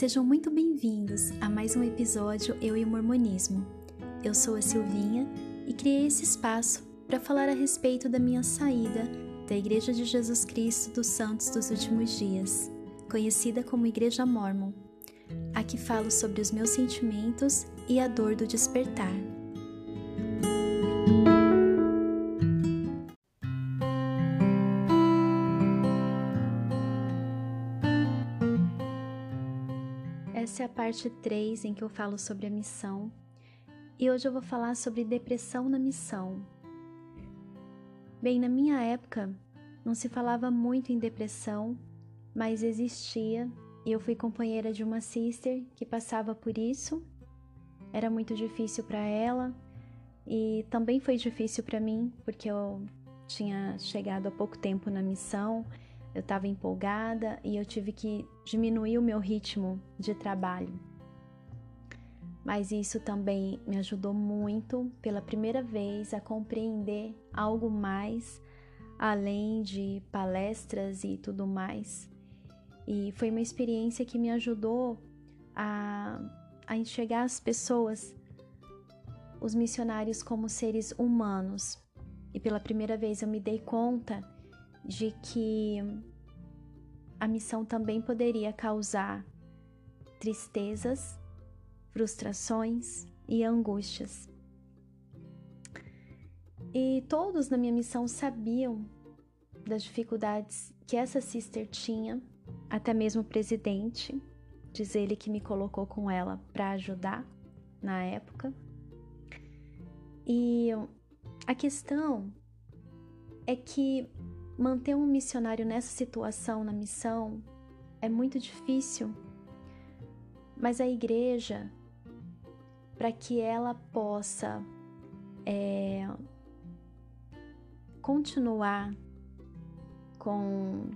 Sejam muito bem-vindos a mais um episódio Eu e o Mormonismo. Eu sou a Silvinha e criei esse espaço para falar a respeito da minha saída da Igreja de Jesus Cristo dos Santos dos Últimos Dias, conhecida como Igreja Mormon. Aqui falo sobre os meus sentimentos e a dor do despertar. Parte 3 em que eu falo sobre a missão. E hoje eu vou falar sobre depressão na missão. Bem, na minha época não se falava muito em depressão, mas existia, e eu fui companheira de uma sister que passava por isso. Era muito difícil para ela e também foi difícil para mim, porque eu tinha chegado há pouco tempo na missão eu estava empolgada e eu tive que diminuir o meu ritmo de trabalho. Mas isso também me ajudou muito pela primeira vez a compreender algo mais além de palestras e tudo mais. E foi uma experiência que me ajudou a, a enxergar as pessoas, os missionários, como seres humanos. E pela primeira vez eu me dei conta de que a missão também poderia causar tristezas, frustrações e angústias. E todos na minha missão sabiam das dificuldades que essa sister tinha, até mesmo o presidente, diz ele que me colocou com ela para ajudar na época. E a questão é que Manter um missionário nessa situação na missão é muito difícil, mas a igreja, para que ela possa é, continuar com,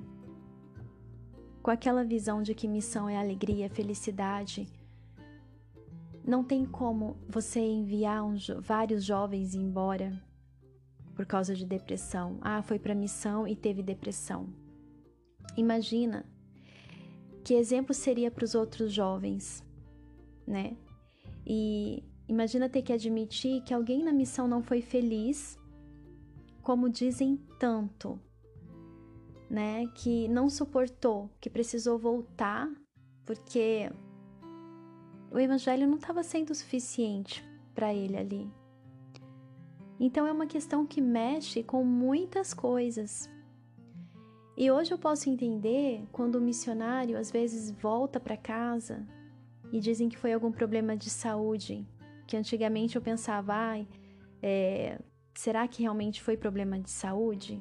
com aquela visão de que missão é alegria, felicidade, não tem como você enviar um, vários jovens embora por causa de depressão. Ah, foi para missão e teve depressão. Imagina que exemplo seria para os outros jovens, né? E imagina ter que admitir que alguém na missão não foi feliz, como dizem tanto, né? Que não suportou, que precisou voltar porque o evangelho não estava sendo suficiente para ele ali, então é uma questão que mexe com muitas coisas. E hoje eu posso entender quando o missionário às vezes volta para casa e dizem que foi algum problema de saúde, que antigamente eu pensava, ai, é, será que realmente foi problema de saúde?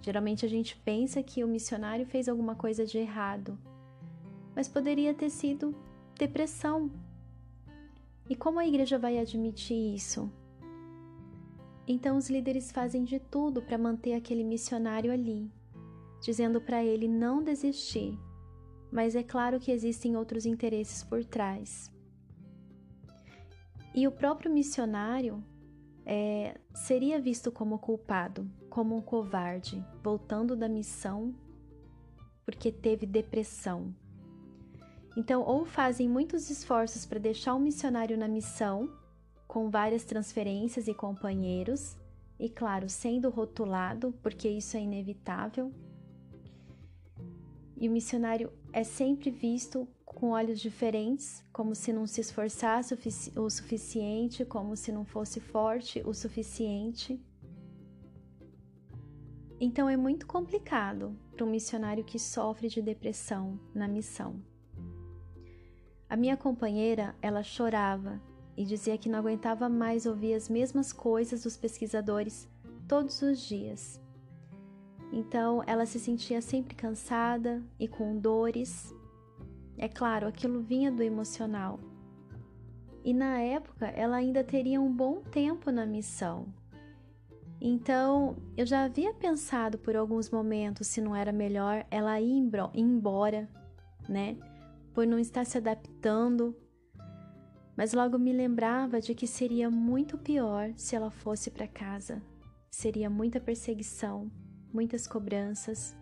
Geralmente a gente pensa que o missionário fez alguma coisa de errado, mas poderia ter sido depressão. E como a igreja vai admitir isso? Então os líderes fazem de tudo para manter aquele missionário ali, dizendo para ele não desistir, mas é claro que existem outros interesses por trás. E o próprio missionário é, seria visto como culpado, como um covarde, voltando da missão porque teve depressão. Então, ou fazem muitos esforços para deixar o missionário na missão, com várias transferências e companheiros, e claro, sendo rotulado, porque isso é inevitável. E o missionário é sempre visto com olhos diferentes, como se não se esforçasse o suficiente, como se não fosse forte o suficiente. Então é muito complicado para um missionário que sofre de depressão na missão. A minha companheira, ela chorava e dizia que não aguentava mais ouvir as mesmas coisas dos pesquisadores todos os dias. Então ela se sentia sempre cansada e com dores. É claro, aquilo vinha do emocional. E na época ela ainda teria um bom tempo na missão. Então eu já havia pensado por alguns momentos se não era melhor ela ir embora, né? Por não estar se adaptando mas logo me lembrava de que seria muito pior se ela fosse para casa. Seria muita perseguição, muitas cobranças,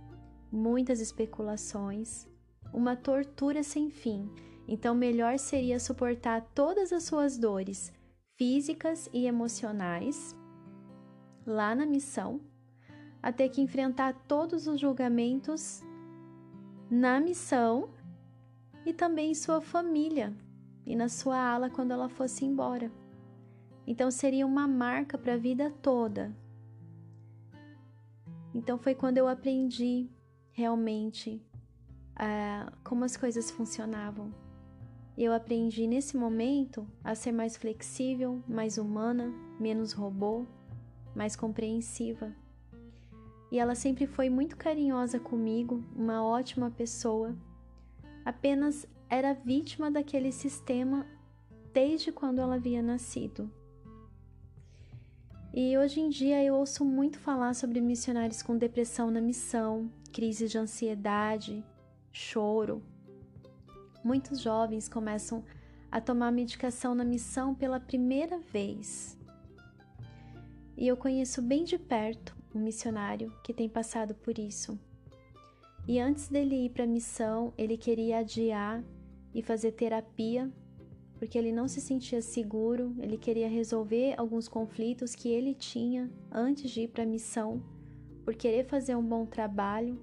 muitas especulações uma tortura sem fim. Então, melhor seria suportar todas as suas dores físicas e emocionais lá na missão, a ter que enfrentar todos os julgamentos na missão e também sua família e na sua ala quando ela fosse embora. Então seria uma marca para a vida toda. Então foi quando eu aprendi realmente uh, como as coisas funcionavam. Eu aprendi nesse momento a ser mais flexível, mais humana, menos robô, mais compreensiva. E ela sempre foi muito carinhosa comigo, uma ótima pessoa. Apenas era vítima daquele sistema desde quando ela havia nascido. E hoje em dia eu ouço muito falar sobre missionários com depressão na missão, crises de ansiedade, choro. Muitos jovens começam a tomar medicação na missão pela primeira vez. E eu conheço bem de perto um missionário que tem passado por isso. E antes dele ir para a missão, ele queria adiar e fazer terapia porque ele não se sentia seguro, ele queria resolver alguns conflitos que ele tinha antes de ir para a missão, por querer fazer um bom trabalho.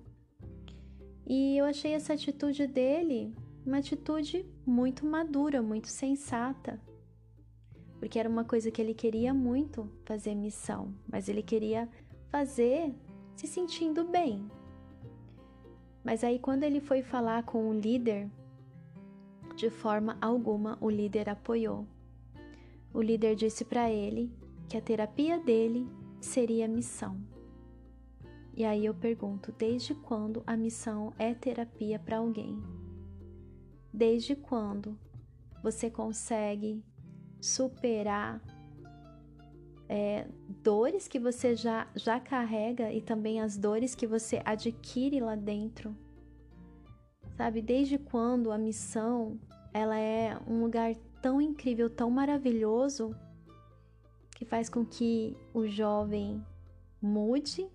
E eu achei essa atitude dele uma atitude muito madura, muito sensata, porque era uma coisa que ele queria muito fazer missão, mas ele queria fazer se sentindo bem. Mas aí, quando ele foi falar com o líder de forma alguma o líder apoiou. O líder disse para ele que a terapia dele seria missão. E aí eu pergunto: desde quando a missão é terapia para alguém? Desde quando você consegue superar é, dores que você já, já carrega e também as dores que você adquire lá dentro Sabe, desde quando a missão ela é um lugar tão incrível, tão maravilhoso, que faz com que o jovem mude,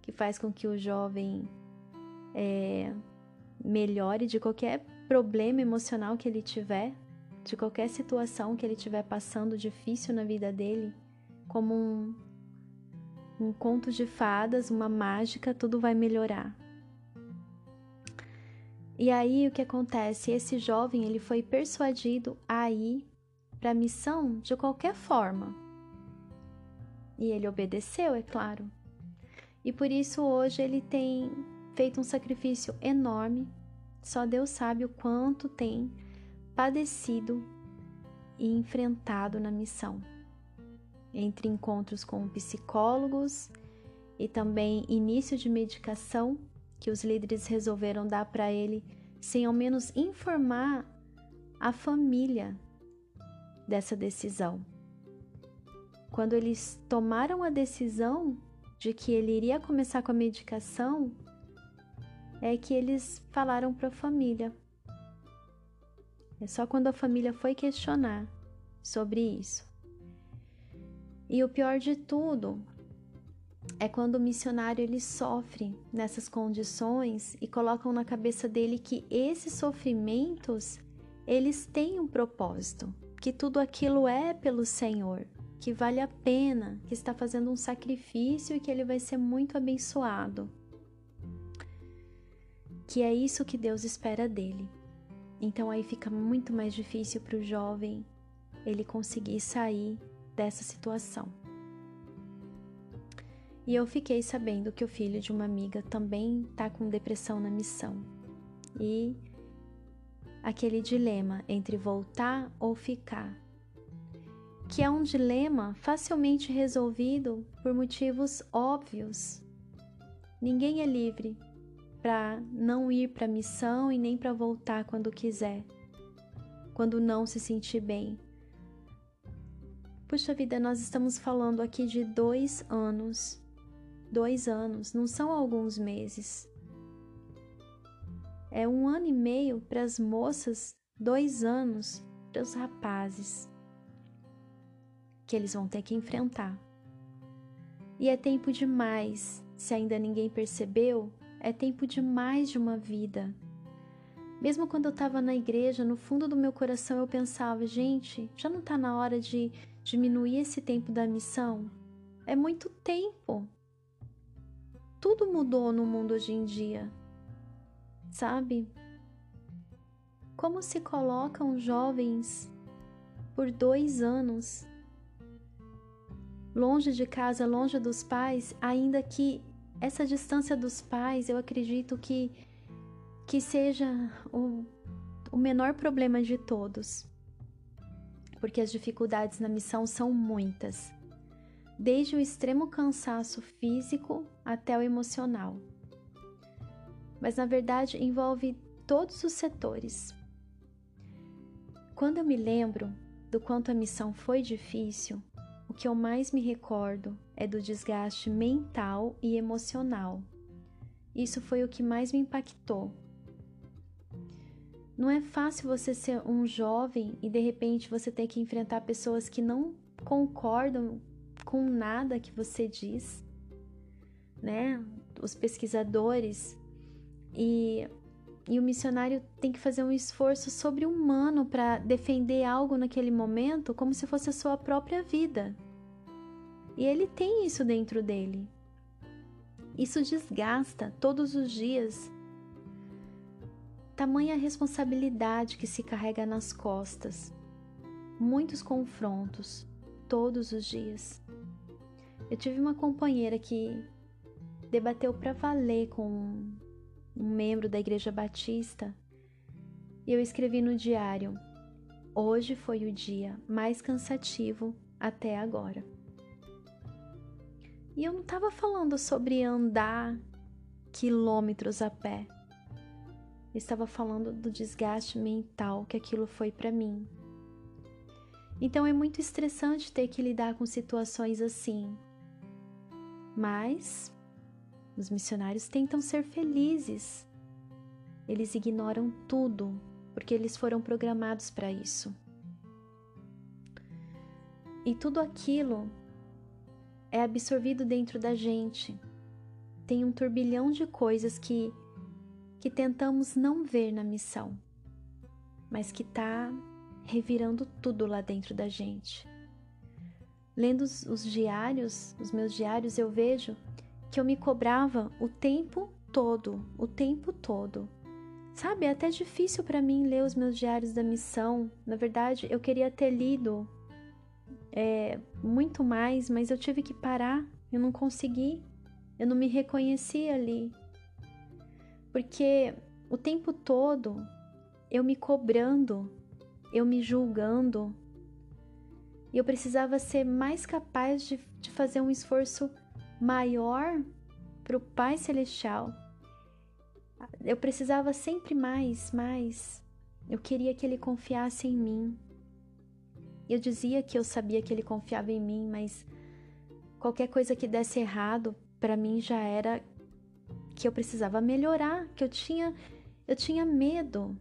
que faz com que o jovem é, melhore de qualquer problema emocional que ele tiver, de qualquer situação que ele estiver passando difícil na vida dele, como um, um conto de fadas, uma mágica, tudo vai melhorar. E aí o que acontece? Esse jovem ele foi persuadido a ir para a missão de qualquer forma. E ele obedeceu, é claro. E por isso hoje ele tem feito um sacrifício enorme. Só Deus sabe o quanto tem padecido e enfrentado na missão. Entre encontros com psicólogos e também início de medicação que os líderes resolveram dar para ele sem ao menos informar a família dessa decisão. Quando eles tomaram a decisão de que ele iria começar com a medicação, é que eles falaram para a família. É só quando a família foi questionar sobre isso. E o pior de tudo é quando o missionário ele sofre nessas condições e colocam na cabeça dele que esses sofrimentos eles têm um propósito, que tudo aquilo é pelo Senhor, que vale a pena, que está fazendo um sacrifício e que ele vai ser muito abençoado. Que é isso que Deus espera dele. Então aí fica muito mais difícil para o jovem ele conseguir sair dessa situação. E eu fiquei sabendo que o filho de uma amiga também está com depressão na missão. E aquele dilema entre voltar ou ficar, que é um dilema facilmente resolvido por motivos óbvios. Ninguém é livre para não ir para a missão e nem para voltar quando quiser, quando não se sentir bem. Puxa vida, nós estamos falando aqui de dois anos dois anos, não são alguns meses. É um ano e meio para as moças, dois anos para os rapazes, que eles vão ter que enfrentar. E é tempo demais, se ainda ninguém percebeu, é tempo demais de uma vida. Mesmo quando eu estava na igreja, no fundo do meu coração eu pensava, gente, já não está na hora de diminuir esse tempo da missão? É muito tempo. Tudo mudou no mundo hoje em dia, sabe? Como se colocam jovens por dois anos longe de casa, longe dos pais, ainda que essa distância dos pais, eu acredito que, que seja o, o menor problema de todos. Porque as dificuldades na missão são muitas, desde o extremo cansaço físico até o emocional. Mas na verdade envolve todos os setores. Quando eu me lembro do quanto a missão foi difícil, o que eu mais me recordo é do desgaste mental e emocional. Isso foi o que mais me impactou. Não é fácil você ser um jovem e de repente você ter que enfrentar pessoas que não concordam com nada que você diz, né? Os pesquisadores e e o missionário tem que fazer um esforço sobre-humano para defender algo naquele momento como se fosse a sua própria vida. E ele tem isso dentro dele. Isso desgasta todos os dias. Tamanha responsabilidade que se carrega nas costas. Muitos confrontos, todos os dias. Eu tive uma companheira que debateu para valer com um membro da Igreja Batista, e eu escrevi no diário: Hoje foi o dia mais cansativo até agora. E eu não estava falando sobre andar quilômetros a pé. Eu estava falando do desgaste mental que aquilo foi para mim. Então é muito estressante ter que lidar com situações assim. Mas os missionários tentam ser felizes. Eles ignoram tudo porque eles foram programados para isso. E tudo aquilo é absorvido dentro da gente. Tem um turbilhão de coisas que que tentamos não ver na missão, mas que tá revirando tudo lá dentro da gente. Lendo os, os diários, os meus diários, eu vejo que eu me cobrava o tempo todo, o tempo todo. Sabe, é até difícil para mim ler os meus diários da missão. Na verdade, eu queria ter lido é, muito mais, mas eu tive que parar. Eu não consegui. Eu não me reconheci ali. Porque o tempo todo eu me cobrando, eu me julgando. E eu precisava ser mais capaz de, de fazer um esforço maior para o Pai Celestial. Eu precisava sempre mais, mais. Eu queria que Ele confiasse em mim. Eu dizia que eu sabia que Ele confiava em mim, mas qualquer coisa que desse errado, para mim já era que eu precisava melhorar, que eu tinha eu tinha medo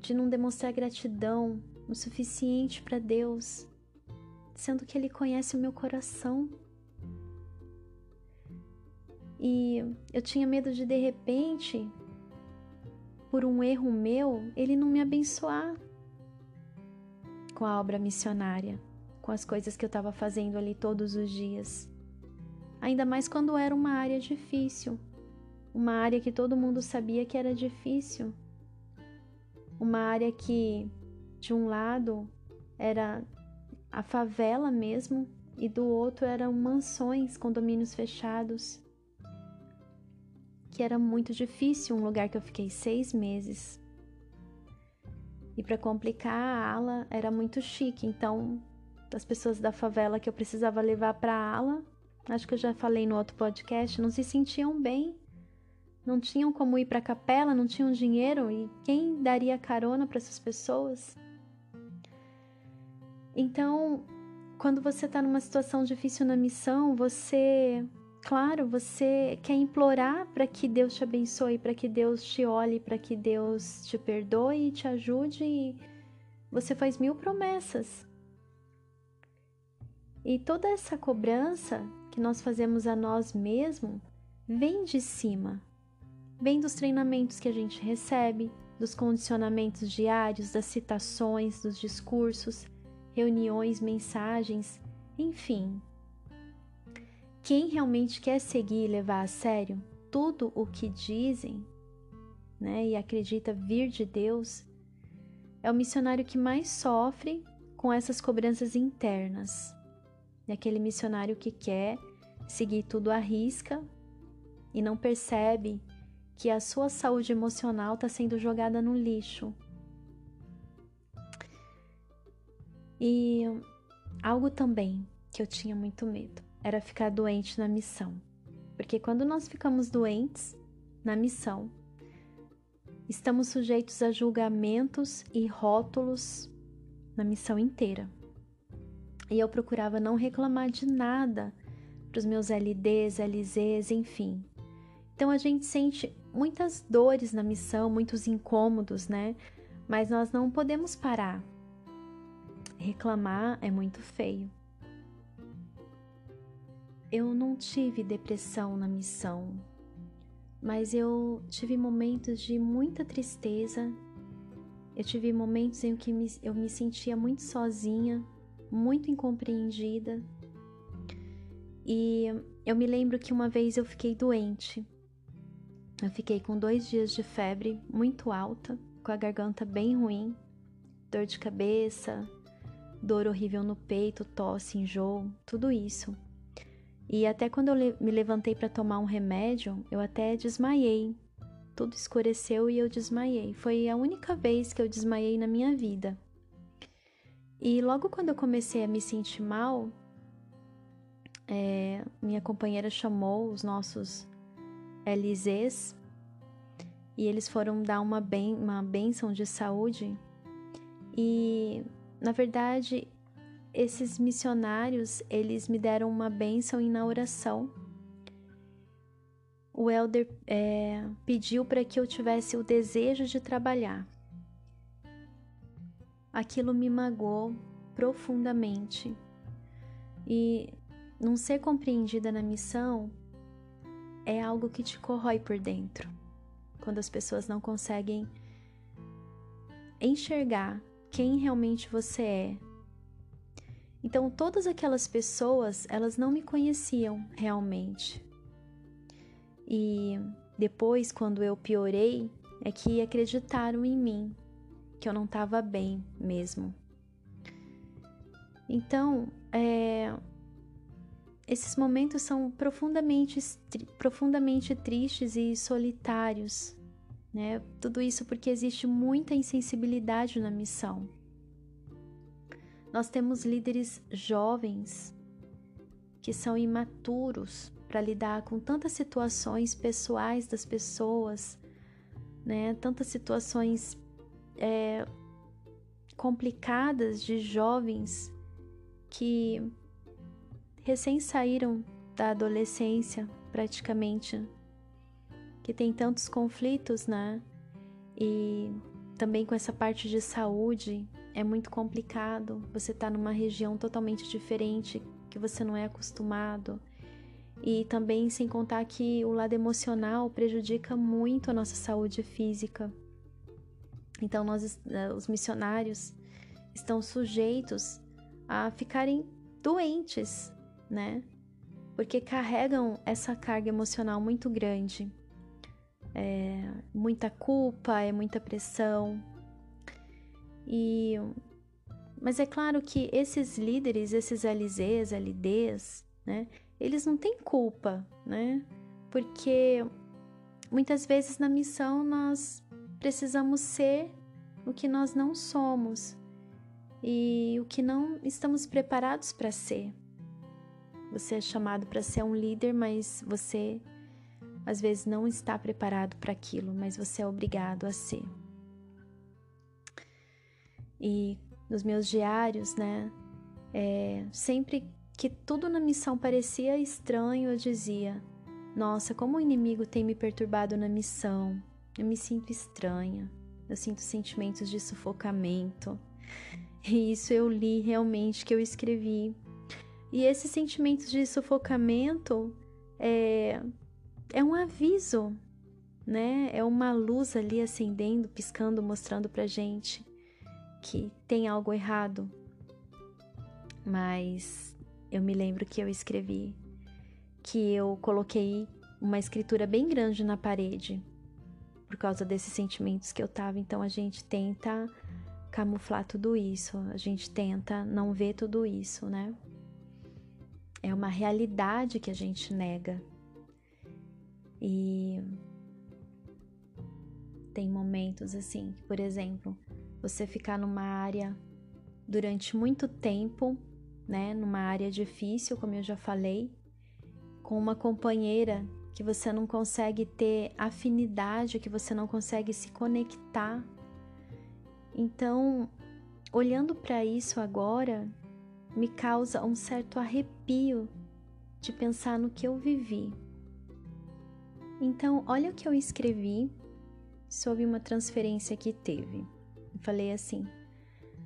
de não demonstrar gratidão o suficiente para Deus, sendo que Ele conhece o meu coração. E eu tinha medo de de repente, por um erro meu, ele não me abençoar com a obra missionária, com as coisas que eu estava fazendo ali todos os dias. Ainda mais quando era uma área difícil, uma área que todo mundo sabia que era difícil, uma área que, de um lado, era a favela mesmo, e do outro eram mansões, condomínios fechados que era muito difícil, um lugar que eu fiquei seis meses. E para complicar, a ala era muito chique, então as pessoas da favela que eu precisava levar para a ala, acho que eu já falei no outro podcast, não se sentiam bem. Não tinham como ir para a capela, não tinham dinheiro e quem daria carona para essas pessoas? Então, quando você está numa situação difícil na missão, você Claro, você quer implorar para que Deus te abençoe, para que Deus te olhe, para que Deus te perdoe e te ajude. E você faz mil promessas. E toda essa cobrança que nós fazemos a nós mesmos vem de cima, vem dos treinamentos que a gente recebe, dos condicionamentos diários, das citações, dos discursos, reuniões, mensagens, enfim. Quem realmente quer seguir e levar a sério tudo o que dizem, né, e acredita vir de Deus, é o missionário que mais sofre com essas cobranças internas. É aquele missionário que quer seguir tudo à risca e não percebe que a sua saúde emocional está sendo jogada no lixo. E algo também que eu tinha muito medo era ficar doente na missão. Porque quando nós ficamos doentes na missão, estamos sujeitos a julgamentos e rótulos na missão inteira. E eu procurava não reclamar de nada para os meus LDs, LZs, enfim. Então a gente sente muitas dores na missão, muitos incômodos, né? Mas nós não podemos parar. Reclamar é muito feio. Eu não tive depressão na missão, mas eu tive momentos de muita tristeza. Eu tive momentos em que eu me sentia muito sozinha, muito incompreendida. E eu me lembro que uma vez eu fiquei doente. Eu fiquei com dois dias de febre muito alta, com a garganta bem ruim, dor de cabeça, dor horrível no peito, tosse, enjoo, tudo isso. E até quando eu me levantei para tomar um remédio, eu até desmaiei. Tudo escureceu e eu desmaiei. Foi a única vez que eu desmaiei na minha vida. E logo quando eu comecei a me sentir mal, é, minha companheira chamou os nossos LZs e eles foram dar uma, ben, uma benção de saúde. E, na verdade, esses missionários, eles me deram uma bênção na oração. O elder é, pediu para que eu tivesse o desejo de trabalhar. Aquilo me magoou profundamente. E não ser compreendida na missão é algo que te corrói por dentro. Quando as pessoas não conseguem enxergar quem realmente você é, então, todas aquelas pessoas, elas não me conheciam realmente. E depois, quando eu piorei, é que acreditaram em mim, que eu não estava bem mesmo. Então, é, esses momentos são profundamente, profundamente tristes e solitários, né? Tudo isso porque existe muita insensibilidade na missão. Nós temos líderes jovens que são imaturos para lidar com tantas situações pessoais das pessoas, né? Tantas situações é, complicadas de jovens que recém saíram da adolescência, praticamente, que tem tantos conflitos, né? E também com essa parte de saúde é muito complicado. Você está numa região totalmente diferente que você não é acostumado. E também sem contar que o lado emocional prejudica muito a nossa saúde física. Então nós eh, os missionários estão sujeitos a ficarem doentes, né? Porque carregam essa carga emocional muito grande. É muita culpa, é muita pressão, e mas é claro que esses líderes, esses LZs, LDs, né, eles não têm culpa, né? Porque muitas vezes na missão nós precisamos ser o que nós não somos e o que não estamos preparados para ser. Você é chamado para ser um líder, mas você às vezes não está preparado para aquilo, mas você é obrigado a ser. E nos meus diários, né? É, sempre que tudo na missão parecia estranho, eu dizia: Nossa, como o inimigo tem me perturbado na missão. Eu me sinto estranha. Eu sinto sentimentos de sufocamento. E isso eu li realmente que eu escrevi. E esses sentimentos de sufocamento é, é um aviso né? É uma luz ali acendendo, piscando, mostrando pra gente que tem algo errado. Mas eu me lembro que eu escrevi que eu coloquei uma escritura bem grande na parede por causa desses sentimentos que eu tava. Então a gente tenta camuflar tudo isso, a gente tenta não ver tudo isso, né? É uma realidade que a gente nega. E tem momentos assim, por exemplo, você ficar numa área durante muito tempo, né, numa área difícil, como eu já falei, com uma companheira que você não consegue ter afinidade, que você não consegue se conectar. Então, olhando para isso agora, me causa um certo arrepio de pensar no que eu vivi. Então, olha o que eu escrevi sobre uma transferência que teve. Eu falei assim: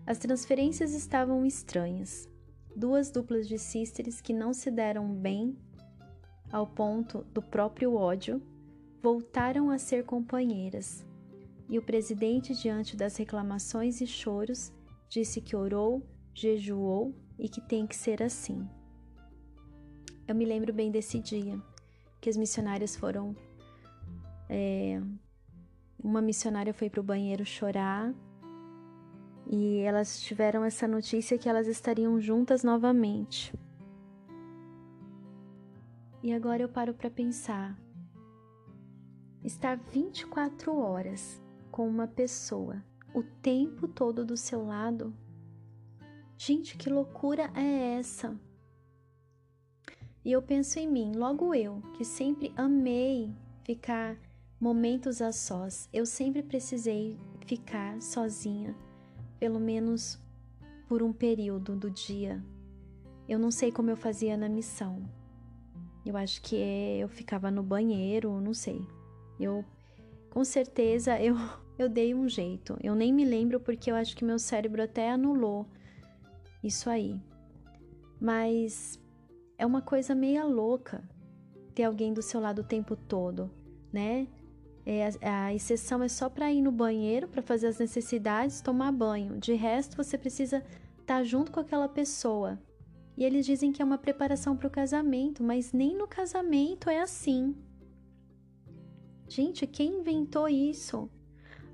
as transferências estavam estranhas. Duas duplas de sisters que não se deram bem ao ponto do próprio ódio voltaram a ser companheiras. E o presidente, diante das reclamações e choros, disse que orou, jejuou e que tem que ser assim. Eu me lembro bem desse dia que as missionárias foram é, uma missionária foi para o banheiro chorar e elas tiveram essa notícia que elas estariam juntas novamente. E agora eu paro para pensar. Estar 24 horas com uma pessoa o tempo todo do seu lado? Gente, que loucura é essa? E eu penso em mim, logo eu, que sempre amei ficar momentos a sós. Eu sempre precisei ficar sozinha, pelo menos por um período do dia. Eu não sei como eu fazia na missão. Eu acho que eu ficava no banheiro, não sei. Eu com certeza eu eu dei um jeito. Eu nem me lembro porque eu acho que meu cérebro até anulou isso aí. Mas é uma coisa meia louca ter alguém do seu lado o tempo todo, né? É, a exceção é só para ir no banheiro, para fazer as necessidades, tomar banho. De resto, você precisa estar tá junto com aquela pessoa. E eles dizem que é uma preparação para o casamento, mas nem no casamento é assim. Gente, quem inventou isso?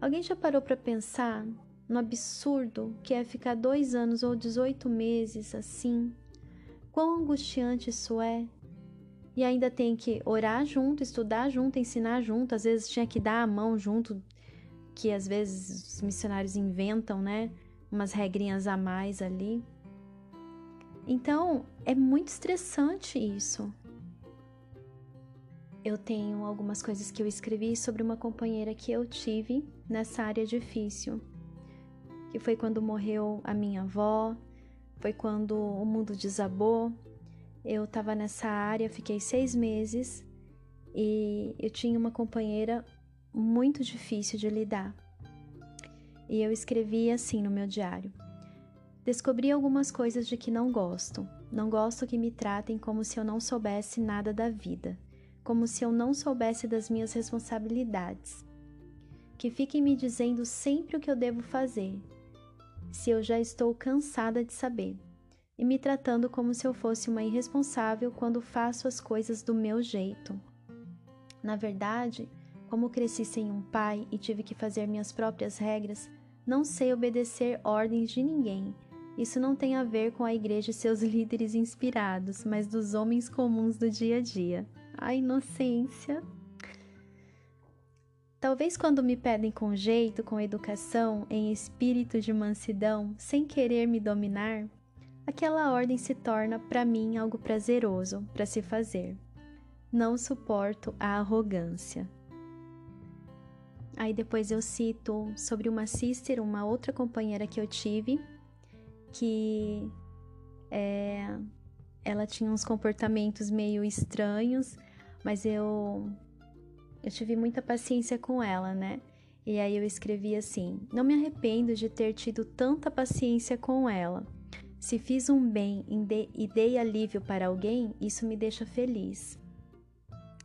Alguém já parou para pensar no absurdo que é ficar dois anos ou 18 meses assim? Quão angustiante isso é? e ainda tem que orar junto, estudar junto, ensinar junto. Às vezes tinha que dar a mão junto, que às vezes os missionários inventam, né? Umas regrinhas a mais ali. Então, é muito estressante isso. Eu tenho algumas coisas que eu escrevi sobre uma companheira que eu tive nessa área difícil. Que foi quando morreu a minha avó, foi quando o mundo desabou, eu estava nessa área, fiquei seis meses e eu tinha uma companheira muito difícil de lidar. E eu escrevi assim no meu diário: Descobri algumas coisas de que não gosto. Não gosto que me tratem como se eu não soubesse nada da vida, como se eu não soubesse das minhas responsabilidades. Que fiquem me dizendo sempre o que eu devo fazer, se eu já estou cansada de saber e me tratando como se eu fosse uma irresponsável quando faço as coisas do meu jeito. Na verdade, como cresci sem um pai e tive que fazer minhas próprias regras, não sei obedecer ordens de ninguém. Isso não tem a ver com a igreja e seus líderes inspirados, mas dos homens comuns do dia a dia. A inocência! Talvez quando me pedem com jeito, com educação, em espírito de mansidão, sem querer me dominar, aquela ordem se torna para mim algo prazeroso para se fazer. Não suporto a arrogância. Aí depois eu cito sobre uma sister, uma outra companheira que eu tive, que é, ela tinha uns comportamentos meio estranhos, mas eu eu tive muita paciência com ela, né? E aí eu escrevi assim: Não me arrependo de ter tido tanta paciência com ela. Se fiz um bem e dei alívio para alguém, isso me deixa feliz.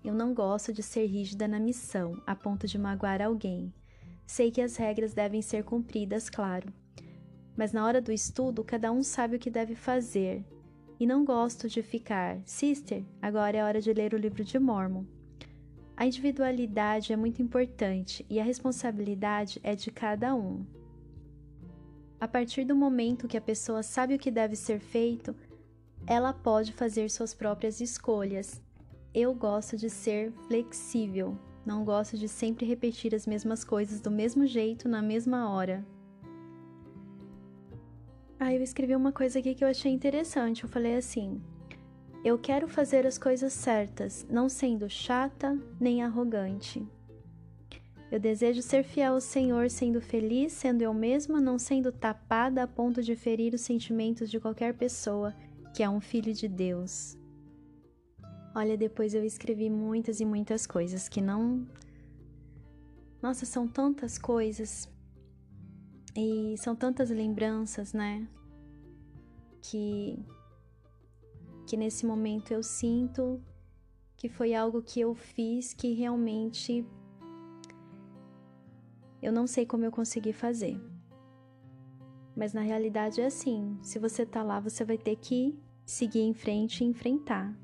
Eu não gosto de ser rígida na missão, a ponto de magoar alguém. Sei que as regras devem ser cumpridas, claro. Mas na hora do estudo, cada um sabe o que deve fazer. E não gosto de ficar, sister, agora é hora de ler o livro de Mormon. A individualidade é muito importante e a responsabilidade é de cada um. A partir do momento que a pessoa sabe o que deve ser feito, ela pode fazer suas próprias escolhas. Eu gosto de ser flexível, não gosto de sempre repetir as mesmas coisas do mesmo jeito na mesma hora. Aí eu escrevi uma coisa aqui que eu achei interessante. Eu falei assim: eu quero fazer as coisas certas, não sendo chata nem arrogante. Eu desejo ser fiel ao Senhor, sendo feliz, sendo eu mesma, não sendo tapada a ponto de ferir os sentimentos de qualquer pessoa que é um filho de Deus. Olha, depois eu escrevi muitas e muitas coisas que não. Nossa, são tantas coisas. E são tantas lembranças, né? Que que nesse momento eu sinto que foi algo que eu fiz que realmente eu não sei como eu consegui fazer. Mas na realidade é assim: se você tá lá, você vai ter que seguir em frente e enfrentar.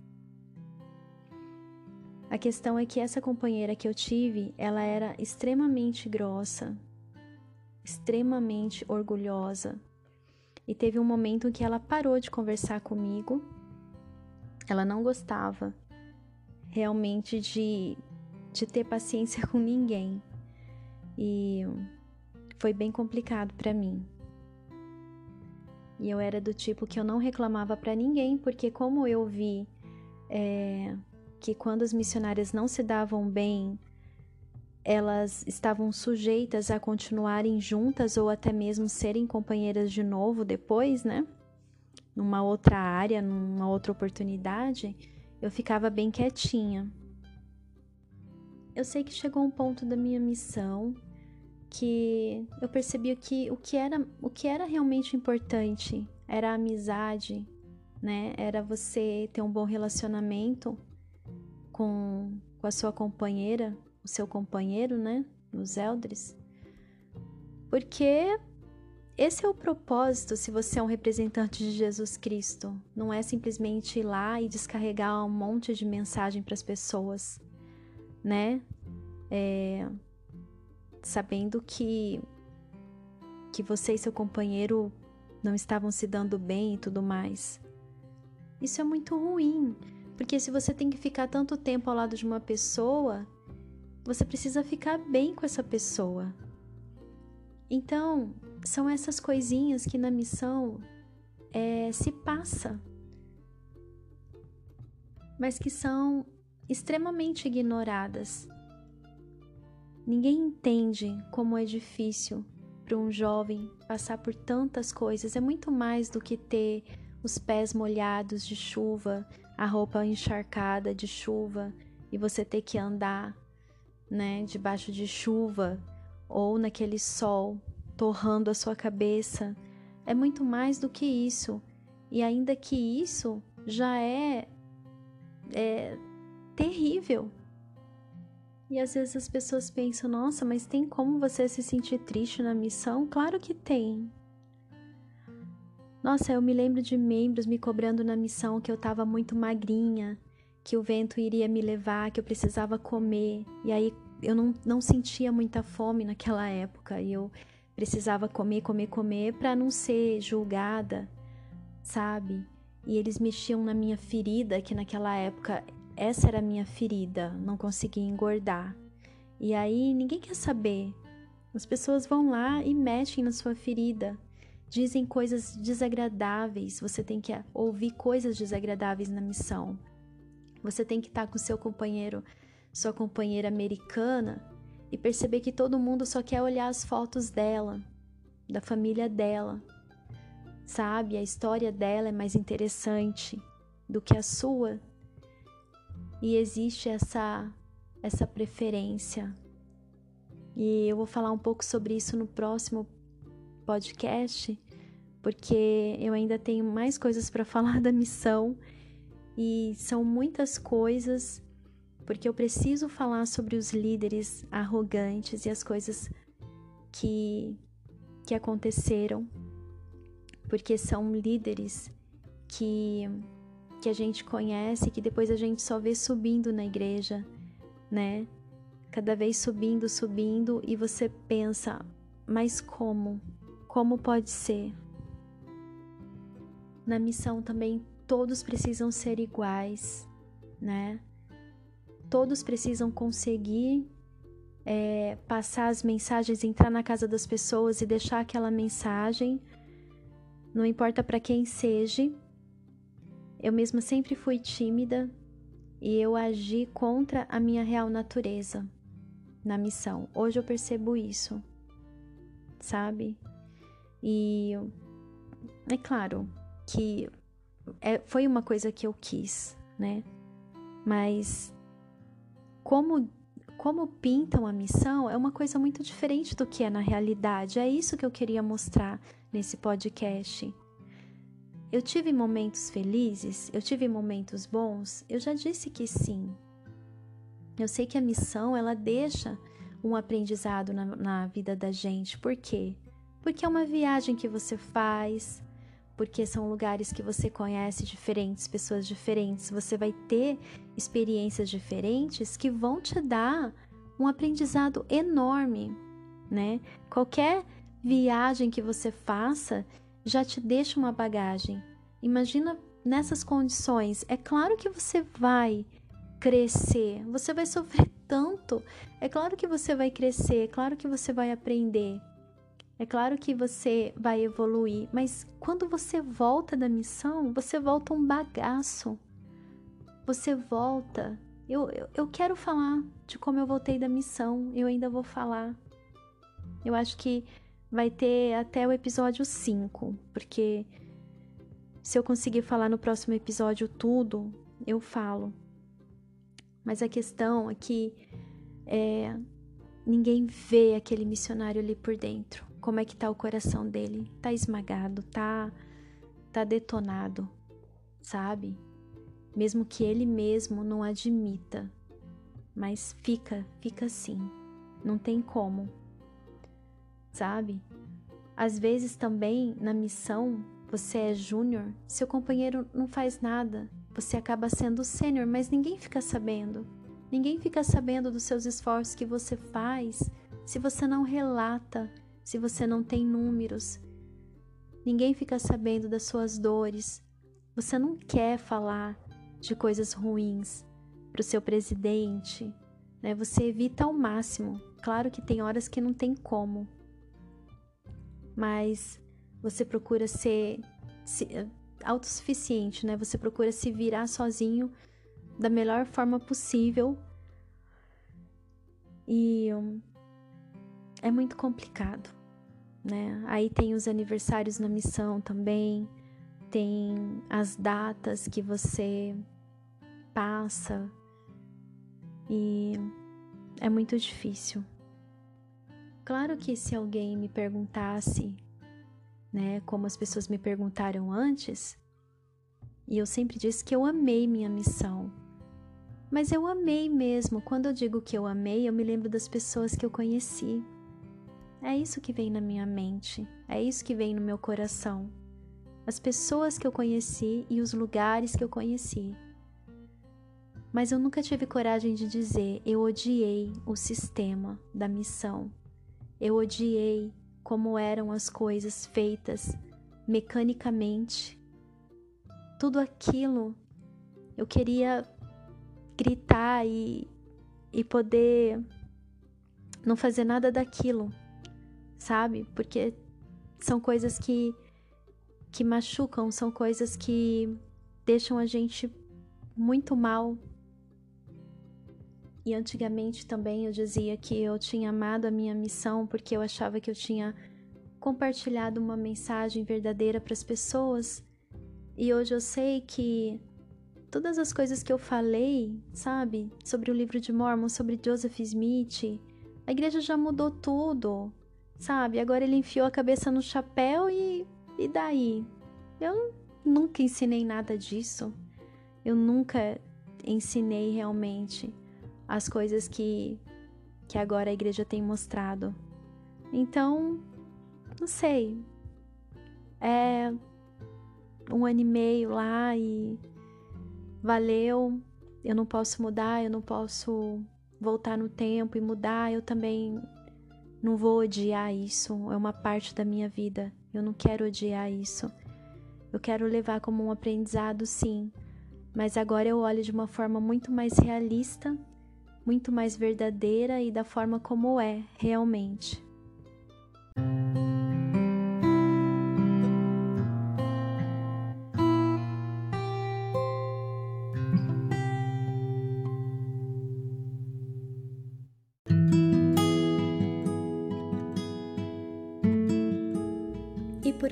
A questão é que essa companheira que eu tive, ela era extremamente grossa, extremamente orgulhosa. E teve um momento em que ela parou de conversar comigo ela não gostava realmente de, de ter paciência com ninguém. E foi bem complicado para mim. E eu era do tipo que eu não reclamava para ninguém, porque como eu vi é, que quando as missionárias não se davam bem, elas estavam sujeitas a continuarem juntas ou até mesmo serem companheiras de novo depois, né? Numa outra área, numa outra oportunidade, eu ficava bem quietinha. Eu sei que chegou um ponto da minha missão que eu percebi que o que era, o que era realmente importante era a amizade, né? Era você ter um bom relacionamento com, com a sua companheira, o seu companheiro, né? Nos Eldres. Porque esse é o propósito se você é um representante de Jesus Cristo. Não é simplesmente ir lá e descarregar um monte de mensagem para as pessoas, né? É, sabendo que que você e seu companheiro não estavam se dando bem e tudo mais. Isso é muito ruim, porque se você tem que ficar tanto tempo ao lado de uma pessoa, você precisa ficar bem com essa pessoa. Então, são essas coisinhas que na missão é, se passa, mas que são extremamente ignoradas. Ninguém entende como é difícil para um jovem passar por tantas coisas. É muito mais do que ter os pés molhados de chuva, a roupa encharcada de chuva e você ter que andar, né, debaixo de chuva ou naquele sol torrando a sua cabeça. É muito mais do que isso. E ainda que isso já é, é terrível. E às vezes as pessoas pensam: nossa, mas tem como você se sentir triste na missão? Claro que tem. Nossa, eu me lembro de membros me cobrando na missão que eu estava muito magrinha, que o vento iria me levar, que eu precisava comer. E aí eu não, não sentia muita fome naquela época. E eu precisava comer, comer, comer para não ser julgada, sabe? E eles mexiam na minha ferida, que naquela época essa era a minha ferida, não conseguia engordar. E aí ninguém quer saber. As pessoas vão lá e mexem na sua ferida, dizem coisas desagradáveis, você tem que ouvir coisas desagradáveis na missão. Você tem que estar com seu companheiro, sua companheira americana, e perceber que todo mundo só quer olhar as fotos dela, da família dela. Sabe, a história dela é mais interessante do que a sua. E existe essa essa preferência. E eu vou falar um pouco sobre isso no próximo podcast, porque eu ainda tenho mais coisas para falar da missão e são muitas coisas porque eu preciso falar sobre os líderes arrogantes e as coisas que, que aconteceram, porque são líderes que, que a gente conhece, que depois a gente só vê subindo na igreja, né? Cada vez subindo, subindo, e você pensa, mas como? Como pode ser? Na missão também todos precisam ser iguais, né? Todos precisam conseguir é, passar as mensagens, entrar na casa das pessoas e deixar aquela mensagem, não importa para quem seja. Eu mesma sempre fui tímida e eu agi contra a minha real natureza na missão. Hoje eu percebo isso, sabe? E é claro que é, foi uma coisa que eu quis, né? Mas como como pintam a missão é uma coisa muito diferente do que é na realidade. É isso que eu queria mostrar nesse podcast. Eu tive momentos felizes, eu tive momentos bons, eu já disse que sim. Eu sei que a missão ela deixa um aprendizado na, na vida da gente. Por quê? Porque é uma viagem que você faz, porque são lugares que você conhece diferentes, pessoas diferentes, você vai ter experiências diferentes que vão te dar um aprendizado enorme, né? Qualquer viagem que você faça já te deixa uma bagagem. Imagina nessas condições, é claro que você vai crescer, você vai sofrer tanto, é claro que você vai crescer, é claro que você vai aprender. É claro que você vai evoluir, mas quando você volta da missão, você volta um bagaço. Você volta. Eu, eu, eu quero falar de como eu voltei da missão, eu ainda vou falar. Eu acho que vai ter até o episódio 5, porque se eu conseguir falar no próximo episódio tudo, eu falo. Mas a questão é que é, ninguém vê aquele missionário ali por dentro como é que tá o coração dele? Tá esmagado, tá tá detonado, sabe? Mesmo que ele mesmo não admita, mas fica, fica assim. Não tem como. Sabe? Às vezes também na missão você é júnior, seu companheiro não faz nada, você acaba sendo sênior, mas ninguém fica sabendo. Ninguém fica sabendo dos seus esforços que você faz se você não relata se você não tem números. Ninguém fica sabendo das suas dores. Você não quer falar de coisas ruins para o seu presidente, né? Você evita ao máximo. Claro que tem horas que não tem como, mas você procura ser, ser autossuficiente, né? Você procura se virar sozinho da melhor forma possível. E é muito complicado, né? Aí tem os aniversários na missão também, tem as datas que você passa e é muito difícil. Claro que se alguém me perguntasse, né, como as pessoas me perguntaram antes, e eu sempre disse que eu amei minha missão. Mas eu amei mesmo. Quando eu digo que eu amei, eu me lembro das pessoas que eu conheci, é isso que vem na minha mente, é isso que vem no meu coração. As pessoas que eu conheci e os lugares que eu conheci. Mas eu nunca tive coragem de dizer eu odiei o sistema da missão. Eu odiei como eram as coisas feitas mecanicamente. Tudo aquilo eu queria gritar e, e poder não fazer nada daquilo sabe? Porque são coisas que que machucam, são coisas que deixam a gente muito mal. E antigamente também eu dizia que eu tinha amado a minha missão porque eu achava que eu tinha compartilhado uma mensagem verdadeira para as pessoas. E hoje eu sei que todas as coisas que eu falei, sabe, sobre o livro de Mormon, sobre Joseph Smith, a igreja já mudou tudo sabe? Agora ele enfiou a cabeça no chapéu e, e daí? Eu nunca ensinei nada disso. Eu nunca ensinei realmente as coisas que, que agora a igreja tem mostrado. Então, não sei. É um ano e meio lá e valeu. Eu não posso mudar, eu não posso voltar no tempo e mudar. Eu também não vou odiar isso. É uma parte da minha vida. Eu não quero odiar isso. Eu quero levar como um aprendizado, sim. Mas agora eu olho de uma forma muito mais realista, muito mais verdadeira e da forma como é realmente.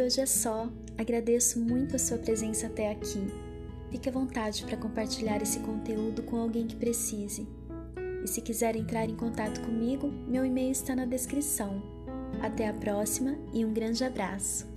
Hoje é só. Agradeço muito a sua presença até aqui. Fique à vontade para compartilhar esse conteúdo com alguém que precise. E se quiser entrar em contato comigo, meu e-mail está na descrição. Até a próxima e um grande abraço!